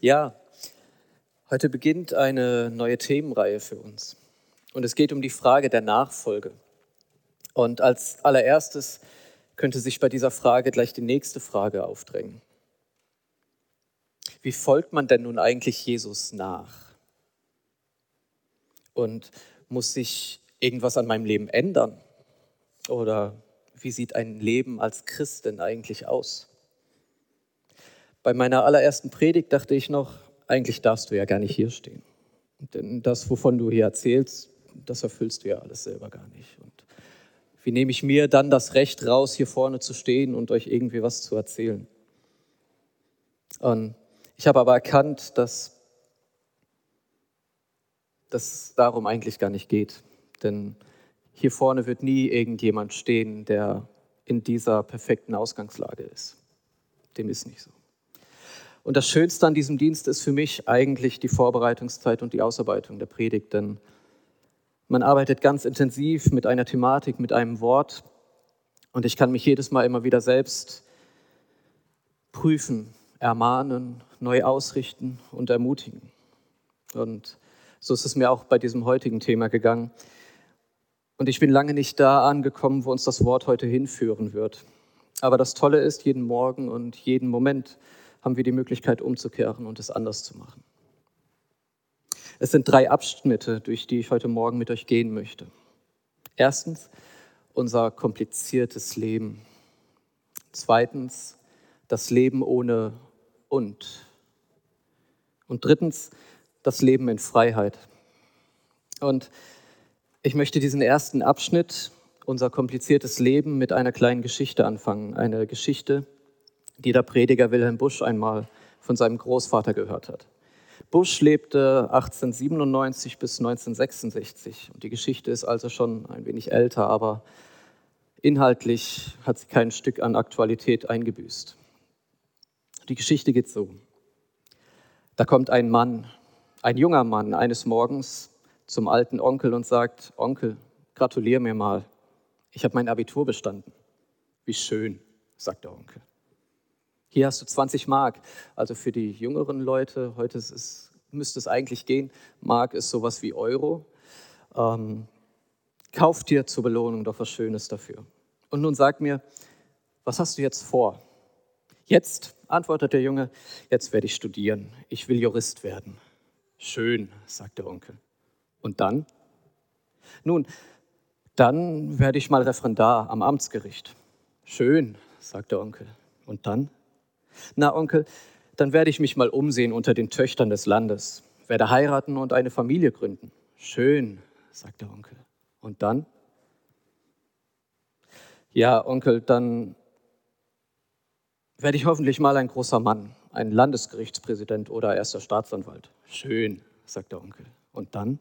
Ja, heute beginnt eine neue Themenreihe für uns. Und es geht um die Frage der Nachfolge. Und als allererstes könnte sich bei dieser Frage gleich die nächste Frage aufdrängen. Wie folgt man denn nun eigentlich Jesus nach? Und muss sich irgendwas an meinem Leben ändern? Oder wie sieht ein Leben als Christ denn eigentlich aus? Bei meiner allerersten Predigt dachte ich noch, eigentlich darfst du ja gar nicht hier stehen. Denn das, wovon du hier erzählst, das erfüllst du ja alles selber gar nicht. Und wie nehme ich mir dann das Recht raus, hier vorne zu stehen und euch irgendwie was zu erzählen? Und ich habe aber erkannt, dass das darum eigentlich gar nicht geht. Denn hier vorne wird nie irgendjemand stehen, der in dieser perfekten Ausgangslage ist. Dem ist nicht so. Und das Schönste an diesem Dienst ist für mich eigentlich die Vorbereitungszeit und die Ausarbeitung der Predigt, denn man arbeitet ganz intensiv mit einer Thematik, mit einem Wort und ich kann mich jedes Mal immer wieder selbst prüfen, ermahnen, neu ausrichten und ermutigen. Und so ist es mir auch bei diesem heutigen Thema gegangen. Und ich bin lange nicht da angekommen, wo uns das Wort heute hinführen wird. Aber das Tolle ist, jeden Morgen und jeden Moment haben wir die Möglichkeit umzukehren und es anders zu machen. Es sind drei Abschnitte, durch die ich heute Morgen mit euch gehen möchte. Erstens unser kompliziertes Leben. Zweitens das Leben ohne und. Und drittens das Leben in Freiheit. Und ich möchte diesen ersten Abschnitt, unser kompliziertes Leben, mit einer kleinen Geschichte anfangen. Eine Geschichte, die der Prediger Wilhelm Busch einmal von seinem Großvater gehört hat. Busch lebte 1897 bis 1966 und die Geschichte ist also schon ein wenig älter, aber inhaltlich hat sie kein Stück an Aktualität eingebüßt. Die Geschichte geht so. Da kommt ein Mann, ein junger Mann eines Morgens zum alten Onkel und sagt, Onkel, gratulier mir mal, ich habe mein Abitur bestanden. Wie schön, sagt der Onkel. Hier hast du 20 Mark. Also für die jüngeren Leute, heute es, müsste es eigentlich gehen, Mark ist sowas wie Euro. Ähm, kauf dir zur Belohnung doch was Schönes dafür. Und nun sag mir, was hast du jetzt vor? Jetzt, antwortet der Junge, jetzt werde ich studieren. Ich will Jurist werden. Schön, sagt der Onkel. Und dann? Nun, dann werde ich mal Referendar am Amtsgericht. Schön, sagt der Onkel. Und dann? Na, Onkel, dann werde ich mich mal umsehen unter den Töchtern des Landes, werde heiraten und eine Familie gründen. Schön, sagt der Onkel. Und dann? Ja, Onkel, dann werde ich hoffentlich mal ein großer Mann, ein Landesgerichtspräsident oder erster Staatsanwalt. Schön, sagt der Onkel. Und dann?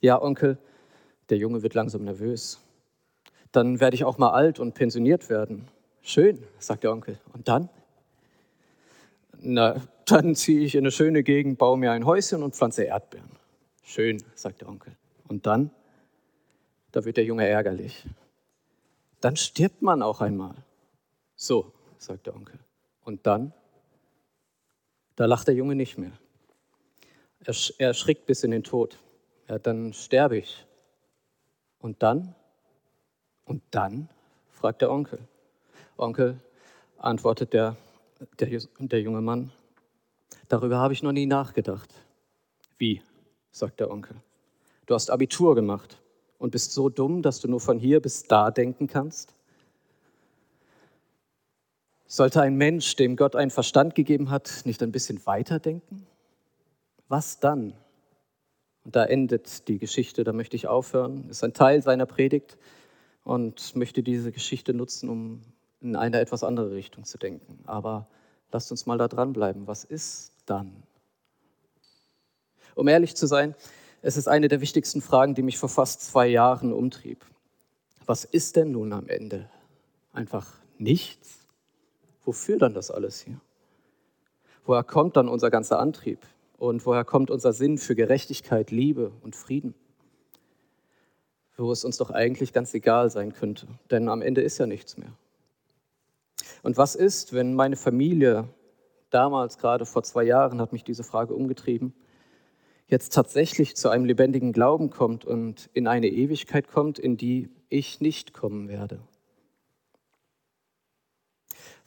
Ja, Onkel, der Junge wird langsam nervös. Dann werde ich auch mal alt und pensioniert werden. Schön, sagt der Onkel. Und dann? Na, dann ziehe ich in eine schöne Gegend, baue mir ein Häuschen und pflanze Erdbeeren. Schön, sagt der Onkel. Und dann? Da wird der Junge ärgerlich. Dann stirbt man auch einmal. So, sagt der Onkel. Und dann? Da lacht der Junge nicht mehr. Er, erschrickt bis in den Tod ja, dann sterbe ich. Und dann? Und dann? fragt der Onkel. Onkel, antwortet der, der, der junge Mann, darüber habe ich noch nie nachgedacht. Wie? sagt der Onkel. Du hast Abitur gemacht und bist so dumm, dass du nur von hier bis da denken kannst? Sollte ein Mensch, dem Gott einen Verstand gegeben hat, nicht ein bisschen weiterdenken? Was dann? Und da endet die Geschichte, da möchte ich aufhören. Ist ein Teil seiner Predigt und möchte diese Geschichte nutzen, um in eine etwas andere Richtung zu denken. Aber lasst uns mal da dranbleiben. Was ist dann? Um ehrlich zu sein, es ist eine der wichtigsten Fragen, die mich vor fast zwei Jahren umtrieb. Was ist denn nun am Ende? Einfach nichts? Wofür dann das alles hier? Woher kommt dann unser ganzer Antrieb? Und woher kommt unser Sinn für Gerechtigkeit, Liebe und Frieden? Wo es uns doch eigentlich ganz egal sein könnte, denn am Ende ist ja nichts mehr. Und was ist, wenn meine Familie damals, gerade vor zwei Jahren, hat mich diese Frage umgetrieben, jetzt tatsächlich zu einem lebendigen Glauben kommt und in eine Ewigkeit kommt, in die ich nicht kommen werde.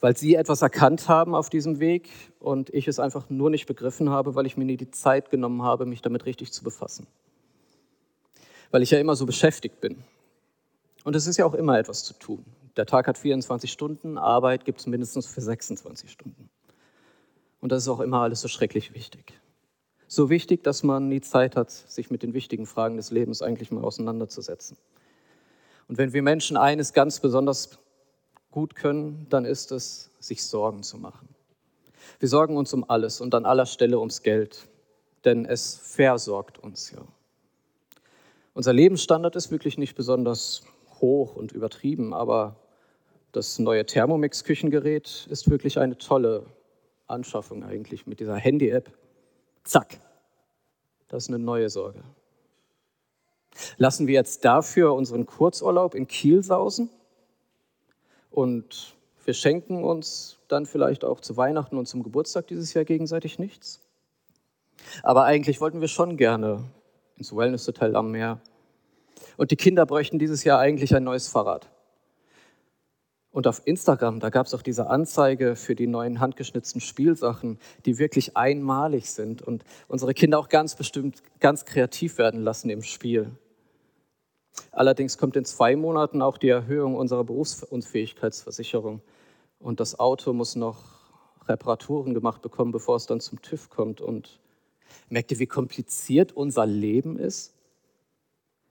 Weil sie etwas erkannt haben auf diesem Weg und ich es einfach nur nicht begriffen habe, weil ich mir nie die Zeit genommen habe, mich damit richtig zu befassen. Weil ich ja immer so beschäftigt bin. Und es ist ja auch immer etwas zu tun. Der Tag hat 24 Stunden, Arbeit gibt es mindestens für 26 Stunden. Und das ist auch immer alles so schrecklich wichtig. So wichtig, dass man nie Zeit hat, sich mit den wichtigen Fragen des Lebens eigentlich mal auseinanderzusetzen. Und wenn wir Menschen eines ganz besonders gut können, dann ist es, sich Sorgen zu machen. Wir sorgen uns um alles und an aller Stelle ums Geld, denn es versorgt uns ja. Unser Lebensstandard ist wirklich nicht besonders hoch und übertrieben, aber das neue Thermomix-Küchengerät ist wirklich eine tolle Anschaffung eigentlich mit dieser Handy-App. Zack, das ist eine neue Sorge. Lassen wir jetzt dafür unseren Kurzurlaub in Kiel sausen und wir schenken uns dann vielleicht auch zu Weihnachten und zum Geburtstag dieses Jahr gegenseitig nichts? Aber eigentlich wollten wir schon gerne ins Wellness-Hotel am Meer. Und die Kinder bräuchten dieses Jahr eigentlich ein neues Fahrrad. Und auf Instagram, da gab es auch diese Anzeige für die neuen handgeschnitzten Spielsachen, die wirklich einmalig sind und unsere Kinder auch ganz bestimmt ganz kreativ werden lassen im Spiel. Allerdings kommt in zwei Monaten auch die Erhöhung unserer Berufsunfähigkeitsversicherung und das Auto muss noch Reparaturen gemacht bekommen, bevor es dann zum TÜV kommt. Und merkt ihr, wie kompliziert unser Leben ist?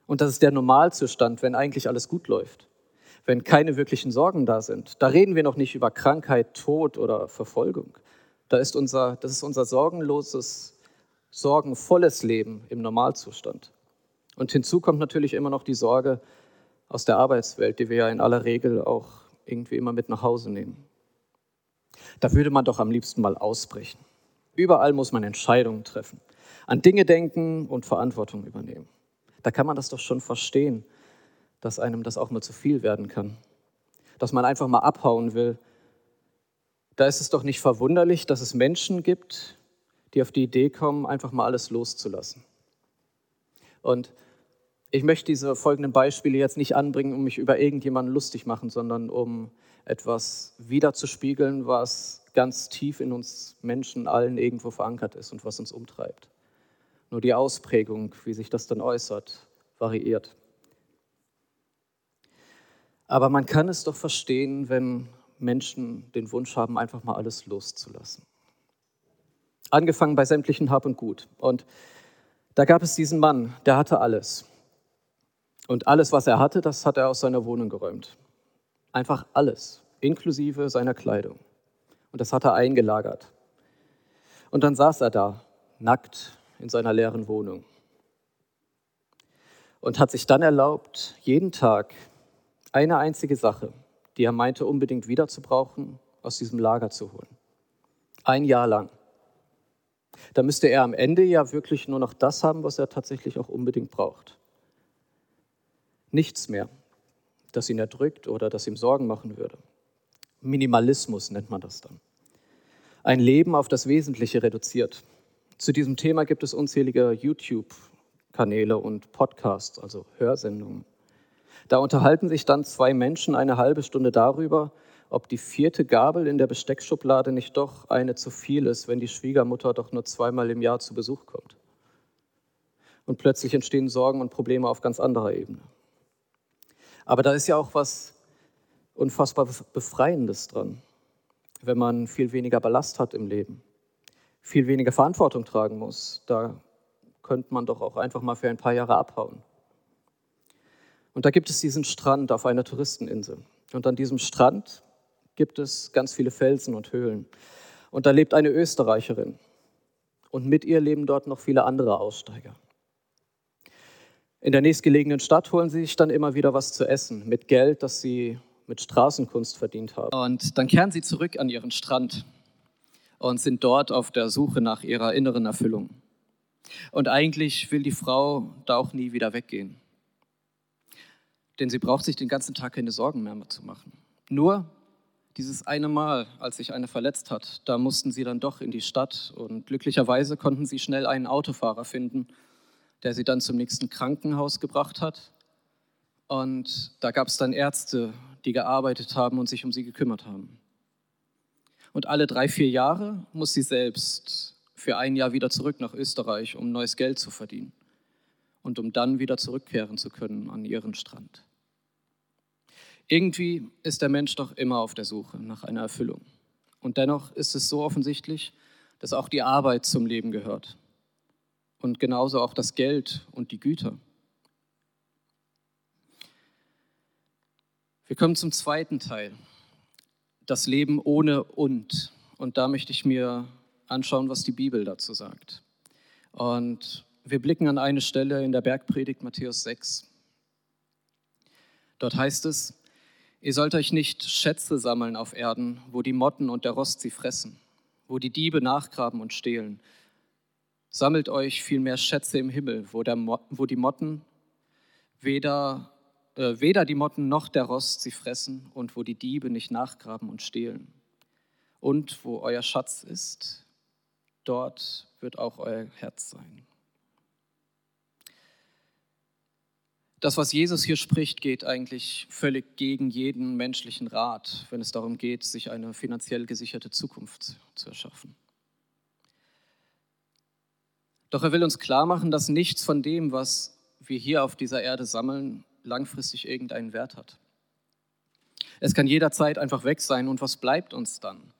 Und das ist der Normalzustand, wenn eigentlich alles gut läuft wenn keine wirklichen Sorgen da sind. Da reden wir noch nicht über Krankheit, Tod oder Verfolgung. Da ist unser, das ist unser sorgenloses, sorgenvolles Leben im Normalzustand. Und hinzu kommt natürlich immer noch die Sorge aus der Arbeitswelt, die wir ja in aller Regel auch irgendwie immer mit nach Hause nehmen. Da würde man doch am liebsten mal ausbrechen. Überall muss man Entscheidungen treffen, an Dinge denken und Verantwortung übernehmen. Da kann man das doch schon verstehen, dass einem das auch mal zu viel werden kann. Dass man einfach mal abhauen will. Da ist es doch nicht verwunderlich, dass es Menschen gibt, die auf die Idee kommen, einfach mal alles loszulassen. Und ich möchte diese folgenden Beispiele jetzt nicht anbringen, um mich über irgendjemanden lustig machen, sondern um etwas wiederzuspiegeln, was ganz tief in uns Menschen allen irgendwo verankert ist und was uns umtreibt. Nur die Ausprägung, wie sich das dann äußert, variiert. Aber man kann es doch verstehen, wenn Menschen den Wunsch haben, einfach mal alles loszulassen. Angefangen bei sämtlichen Hab und Gut. Und da gab es diesen Mann, der hatte alles. Und alles, was er hatte, das hat er aus seiner Wohnung geräumt. Einfach alles, inklusive seiner Kleidung. Und das hat er eingelagert. Und dann saß er da, nackt in seiner leeren Wohnung. Und hat sich dann erlaubt, jeden Tag eine einzige Sache, die er meinte unbedingt wieder zu brauchen, aus diesem Lager zu holen. Ein Jahr lang. Da müsste er am Ende ja wirklich nur noch das haben, was er tatsächlich auch unbedingt braucht. Nichts mehr, das ihn erdrückt oder das ihm Sorgen machen würde. Minimalismus nennt man das dann. Ein Leben auf das Wesentliche reduziert. Zu diesem Thema gibt es unzählige YouTube-Kanäle und Podcasts, also Hörsendungen. Da unterhalten sich dann zwei Menschen eine halbe Stunde darüber, ob die vierte Gabel in der Besteckschublade nicht doch eine zu viel ist, wenn die Schwiegermutter doch nur zweimal im Jahr zu Besuch kommt. Und plötzlich entstehen Sorgen und Probleme auf ganz anderer Ebene. Aber da ist ja auch was unfassbar Befreiendes dran, wenn man viel weniger Ballast hat im Leben, viel weniger Verantwortung tragen muss. Da könnte man doch auch einfach mal für ein paar Jahre abhauen. Und da gibt es diesen Strand auf einer Touristeninsel. Und an diesem Strand gibt es ganz viele Felsen und Höhlen. Und da lebt eine Österreicherin. Und mit ihr leben dort noch viele andere Aussteiger. In der nächstgelegenen Stadt holen sie sich dann immer wieder was zu essen mit Geld, das sie mit Straßenkunst verdient haben. Und dann kehren sie zurück an ihren Strand und sind dort auf der Suche nach ihrer inneren Erfüllung. Und eigentlich will die Frau da auch nie wieder weggehen denn sie braucht sich den ganzen Tag keine Sorgen mehr zu machen. Nur dieses eine Mal, als sich einer verletzt hat, da mussten sie dann doch in die Stadt und glücklicherweise konnten sie schnell einen Autofahrer finden, der sie dann zum nächsten Krankenhaus gebracht hat. Und da gab es dann Ärzte, die gearbeitet haben und sich um sie gekümmert haben. Und alle drei, vier Jahre muss sie selbst für ein Jahr wieder zurück nach Österreich, um neues Geld zu verdienen und um dann wieder zurückkehren zu können an ihren Strand. Irgendwie ist der Mensch doch immer auf der Suche nach einer Erfüllung. Und dennoch ist es so offensichtlich, dass auch die Arbeit zum Leben gehört. Und genauso auch das Geld und die Güter. Wir kommen zum zweiten Teil. Das Leben ohne und. Und da möchte ich mir anschauen, was die Bibel dazu sagt. Und wir blicken an eine Stelle in der Bergpredigt Matthäus 6. Dort heißt es, Ihr sollt euch nicht Schätze sammeln auf Erden, wo die Motten und der Rost sie fressen, wo die Diebe nachgraben und stehlen. Sammelt euch vielmehr Schätze im Himmel, wo, der, wo die Motten weder, äh, weder die Motten noch der Rost sie fressen und wo die Diebe nicht nachgraben und stehlen. Und wo euer Schatz ist, dort wird auch euer Herz sein. Das, was Jesus hier spricht, geht eigentlich völlig gegen jeden menschlichen Rat, wenn es darum geht, sich eine finanziell gesicherte Zukunft zu erschaffen. Doch er will uns klar machen, dass nichts von dem, was wir hier auf dieser Erde sammeln, langfristig irgendeinen Wert hat. Es kann jederzeit einfach weg sein und was bleibt uns dann?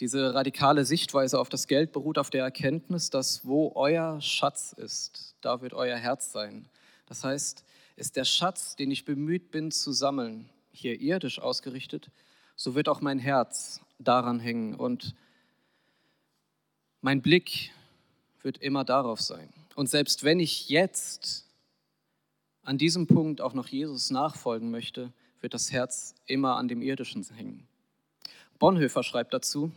Diese radikale Sichtweise auf das Geld beruht auf der Erkenntnis, dass wo euer Schatz ist, da wird euer Herz sein. Das heißt, ist der Schatz, den ich bemüht bin zu sammeln, hier irdisch ausgerichtet, so wird auch mein Herz daran hängen und mein Blick wird immer darauf sein. Und selbst wenn ich jetzt an diesem Punkt auch noch Jesus nachfolgen möchte, wird das Herz immer an dem Irdischen hängen. Bonhoeffer schreibt dazu,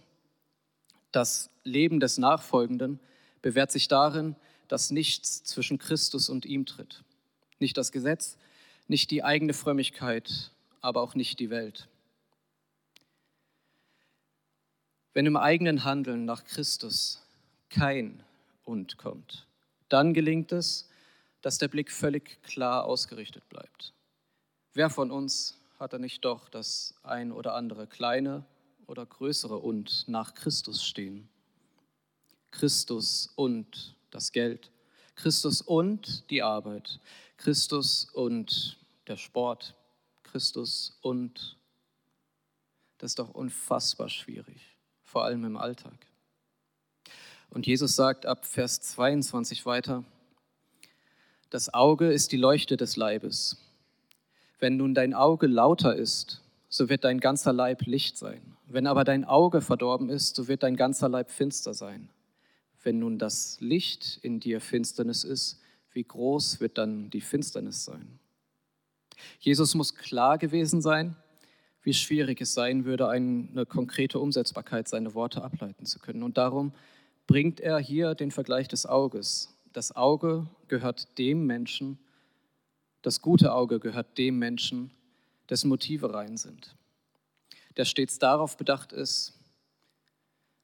das Leben des Nachfolgenden bewährt sich darin, dass nichts zwischen Christus und ihm tritt. Nicht das Gesetz, nicht die eigene Frömmigkeit, aber auch nicht die Welt. Wenn im eigenen Handeln nach Christus kein Und kommt, dann gelingt es, dass der Blick völlig klar ausgerichtet bleibt. Wer von uns hat da nicht doch das ein oder andere kleine oder größere Und nach Christus stehen? Christus und das Geld, Christus und die Arbeit, Christus und der Sport, Christus und das ist doch unfassbar schwierig, vor allem im Alltag. Und Jesus sagt ab Vers 22 weiter, das Auge ist die Leuchte des Leibes. Wenn nun dein Auge lauter ist, so wird dein ganzer Leib Licht sein. Wenn aber dein Auge verdorben ist, so wird dein ganzer Leib finster sein. Wenn nun das Licht in dir Finsternis ist, wie groß wird dann die Finsternis sein? Jesus muss klar gewesen sein, wie schwierig es sein würde, eine konkrete Umsetzbarkeit seiner Worte ableiten zu können. Und darum bringt er hier den Vergleich des Auges. Das Auge gehört dem Menschen, das gute Auge gehört dem Menschen, dessen Motive rein sind, der stets darauf bedacht ist,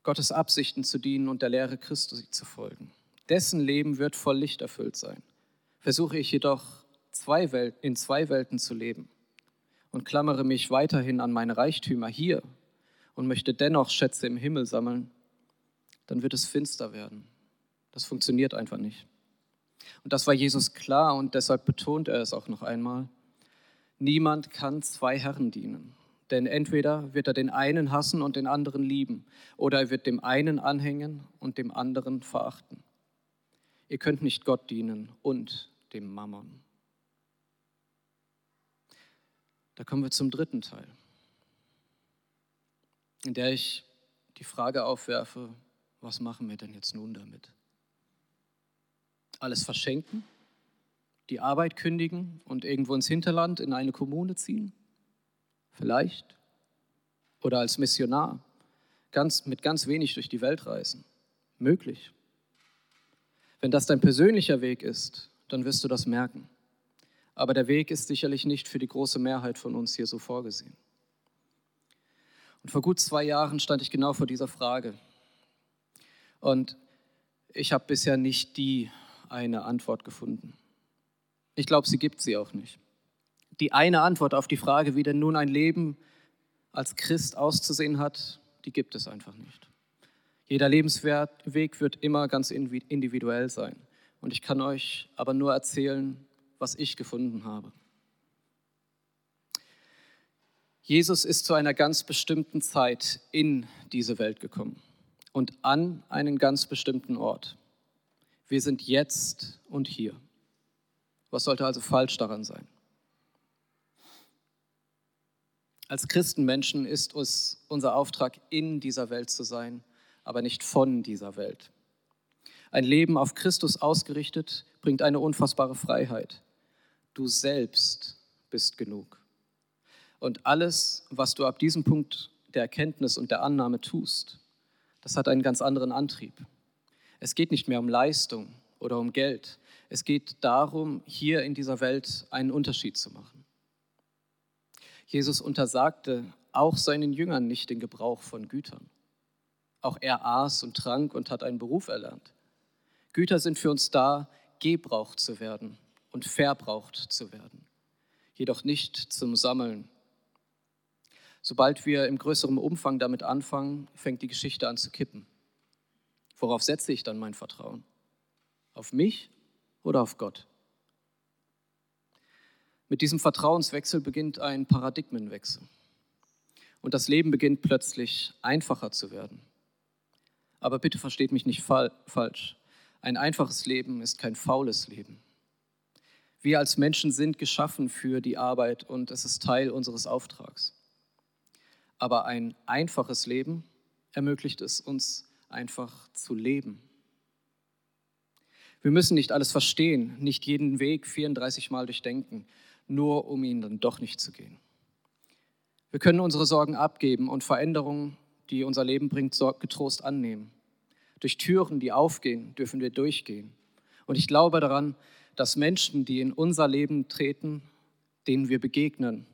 Gottes Absichten zu dienen und der Lehre Christus zu folgen. Dessen Leben wird voll Licht erfüllt sein. Versuche ich jedoch zwei in zwei Welten zu leben und klammere mich weiterhin an meine Reichtümer hier und möchte dennoch Schätze im Himmel sammeln, dann wird es finster werden. Das funktioniert einfach nicht. Und das war Jesus klar und deshalb betont er es auch noch einmal. Niemand kann zwei Herren dienen. Denn entweder wird er den einen hassen und den anderen lieben, oder er wird dem einen anhängen und dem anderen verachten. Ihr könnt nicht Gott dienen und dem Mammon. Da kommen wir zum dritten Teil, in der ich die Frage aufwerfe, was machen wir denn jetzt nun damit? Alles verschenken, die Arbeit kündigen und irgendwo ins Hinterland in eine Kommune ziehen? Vielleicht. Oder als Missionar ganz, mit ganz wenig durch die Welt reisen. Möglich. Wenn das dein persönlicher Weg ist, dann wirst du das merken. Aber der Weg ist sicherlich nicht für die große Mehrheit von uns hier so vorgesehen. Und vor gut zwei Jahren stand ich genau vor dieser Frage. Und ich habe bisher nicht die eine Antwort gefunden. Ich glaube, sie gibt sie auch nicht. Die eine Antwort auf die Frage, wie denn nun ein Leben als Christ auszusehen hat, die gibt es einfach nicht. Jeder Lebensweg wird immer ganz individuell sein. Und ich kann euch aber nur erzählen, was ich gefunden habe. Jesus ist zu einer ganz bestimmten Zeit in diese Welt gekommen und an einen ganz bestimmten Ort. Wir sind jetzt und hier. Was sollte also falsch daran sein? Als Christenmenschen ist es unser Auftrag, in dieser Welt zu sein, aber nicht von dieser Welt. Ein Leben auf Christus ausgerichtet bringt eine unfassbare Freiheit. Du selbst bist genug. Und alles, was du ab diesem Punkt der Erkenntnis und der Annahme tust, das hat einen ganz anderen Antrieb. Es geht nicht mehr um Leistung oder um Geld. Es geht darum, hier in dieser Welt einen Unterschied zu machen. Jesus untersagte auch seinen Jüngern nicht den Gebrauch von Gütern. Auch er aß und trank und hat einen Beruf erlernt. Güter sind für uns da, gebraucht zu werden und verbraucht zu werden, jedoch nicht zum Sammeln. Sobald wir im größeren Umfang damit anfangen, fängt die Geschichte an zu kippen. Worauf setze ich dann mein Vertrauen? Auf mich oder auf Gott? Mit diesem Vertrauenswechsel beginnt ein Paradigmenwechsel. Und das Leben beginnt plötzlich einfacher zu werden. Aber bitte versteht mich nicht fa falsch. Ein einfaches Leben ist kein faules Leben. Wir als Menschen sind geschaffen für die Arbeit und es ist Teil unseres Auftrags. Aber ein einfaches Leben ermöglicht es uns einfach zu leben. Wir müssen nicht alles verstehen, nicht jeden Weg 34 Mal durchdenken nur um ihn dann doch nicht zu gehen. Wir können unsere Sorgen abgeben und Veränderungen, die unser Leben bringt, getrost annehmen. Durch Türen, die aufgehen, dürfen wir durchgehen. Und ich glaube daran, dass Menschen, die in unser Leben treten, denen wir begegnen,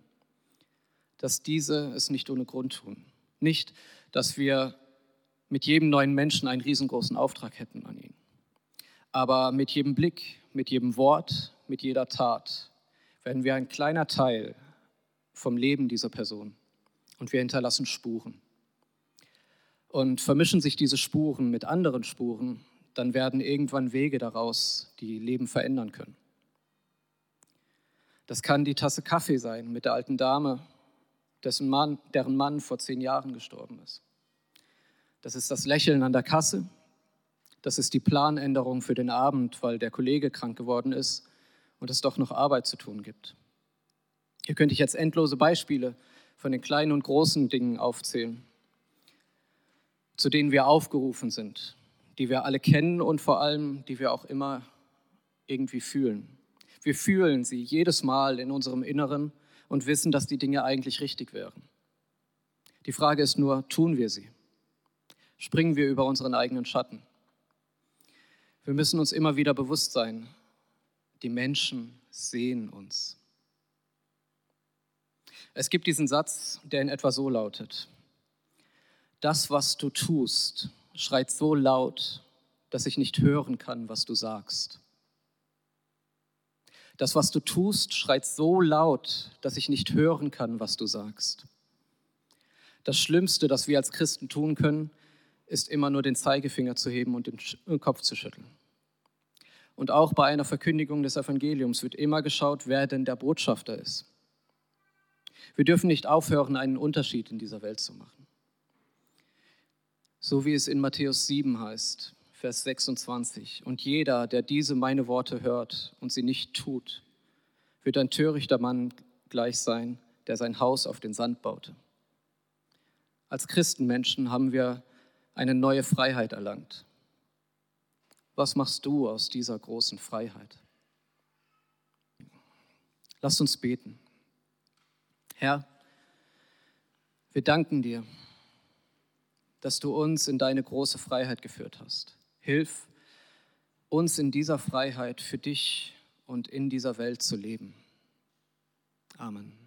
dass diese es nicht ohne Grund tun. Nicht, dass wir mit jedem neuen Menschen einen riesengroßen Auftrag hätten an ihn. Aber mit jedem Blick, mit jedem Wort, mit jeder Tat werden wir ein kleiner Teil vom Leben dieser Person und wir hinterlassen Spuren. Und vermischen sich diese Spuren mit anderen Spuren, dann werden irgendwann Wege daraus, die Leben verändern können. Das kann die Tasse Kaffee sein mit der alten Dame, dessen Mann, deren Mann vor zehn Jahren gestorben ist. Das ist das Lächeln an der Kasse. Das ist die Planänderung für den Abend, weil der Kollege krank geworden ist und es doch noch Arbeit zu tun gibt. Hier könnte ich jetzt endlose Beispiele von den kleinen und großen Dingen aufzählen, zu denen wir aufgerufen sind, die wir alle kennen und vor allem, die wir auch immer irgendwie fühlen. Wir fühlen sie jedes Mal in unserem Inneren und wissen, dass die Dinge eigentlich richtig wären. Die Frage ist nur, tun wir sie? Springen wir über unseren eigenen Schatten? Wir müssen uns immer wieder bewusst sein, die Menschen sehen uns. Es gibt diesen Satz, der in etwa so lautet. Das, was du tust, schreit so laut, dass ich nicht hören kann, was du sagst. Das, was du tust, schreit so laut, dass ich nicht hören kann, was du sagst. Das Schlimmste, das wir als Christen tun können, ist immer nur den Zeigefinger zu heben und den Kopf zu schütteln. Und auch bei einer Verkündigung des Evangeliums wird immer geschaut, wer denn der Botschafter ist. Wir dürfen nicht aufhören, einen Unterschied in dieser Welt zu machen. So wie es in Matthäus 7 heißt, Vers 26. Und jeder, der diese meine Worte hört und sie nicht tut, wird ein törichter Mann gleich sein, der sein Haus auf den Sand baute. Als Christenmenschen haben wir eine neue Freiheit erlangt. Was machst du aus dieser großen Freiheit? Lasst uns beten. Herr, wir danken dir, dass du uns in deine große Freiheit geführt hast. Hilf uns in dieser Freiheit für dich und in dieser Welt zu leben. Amen.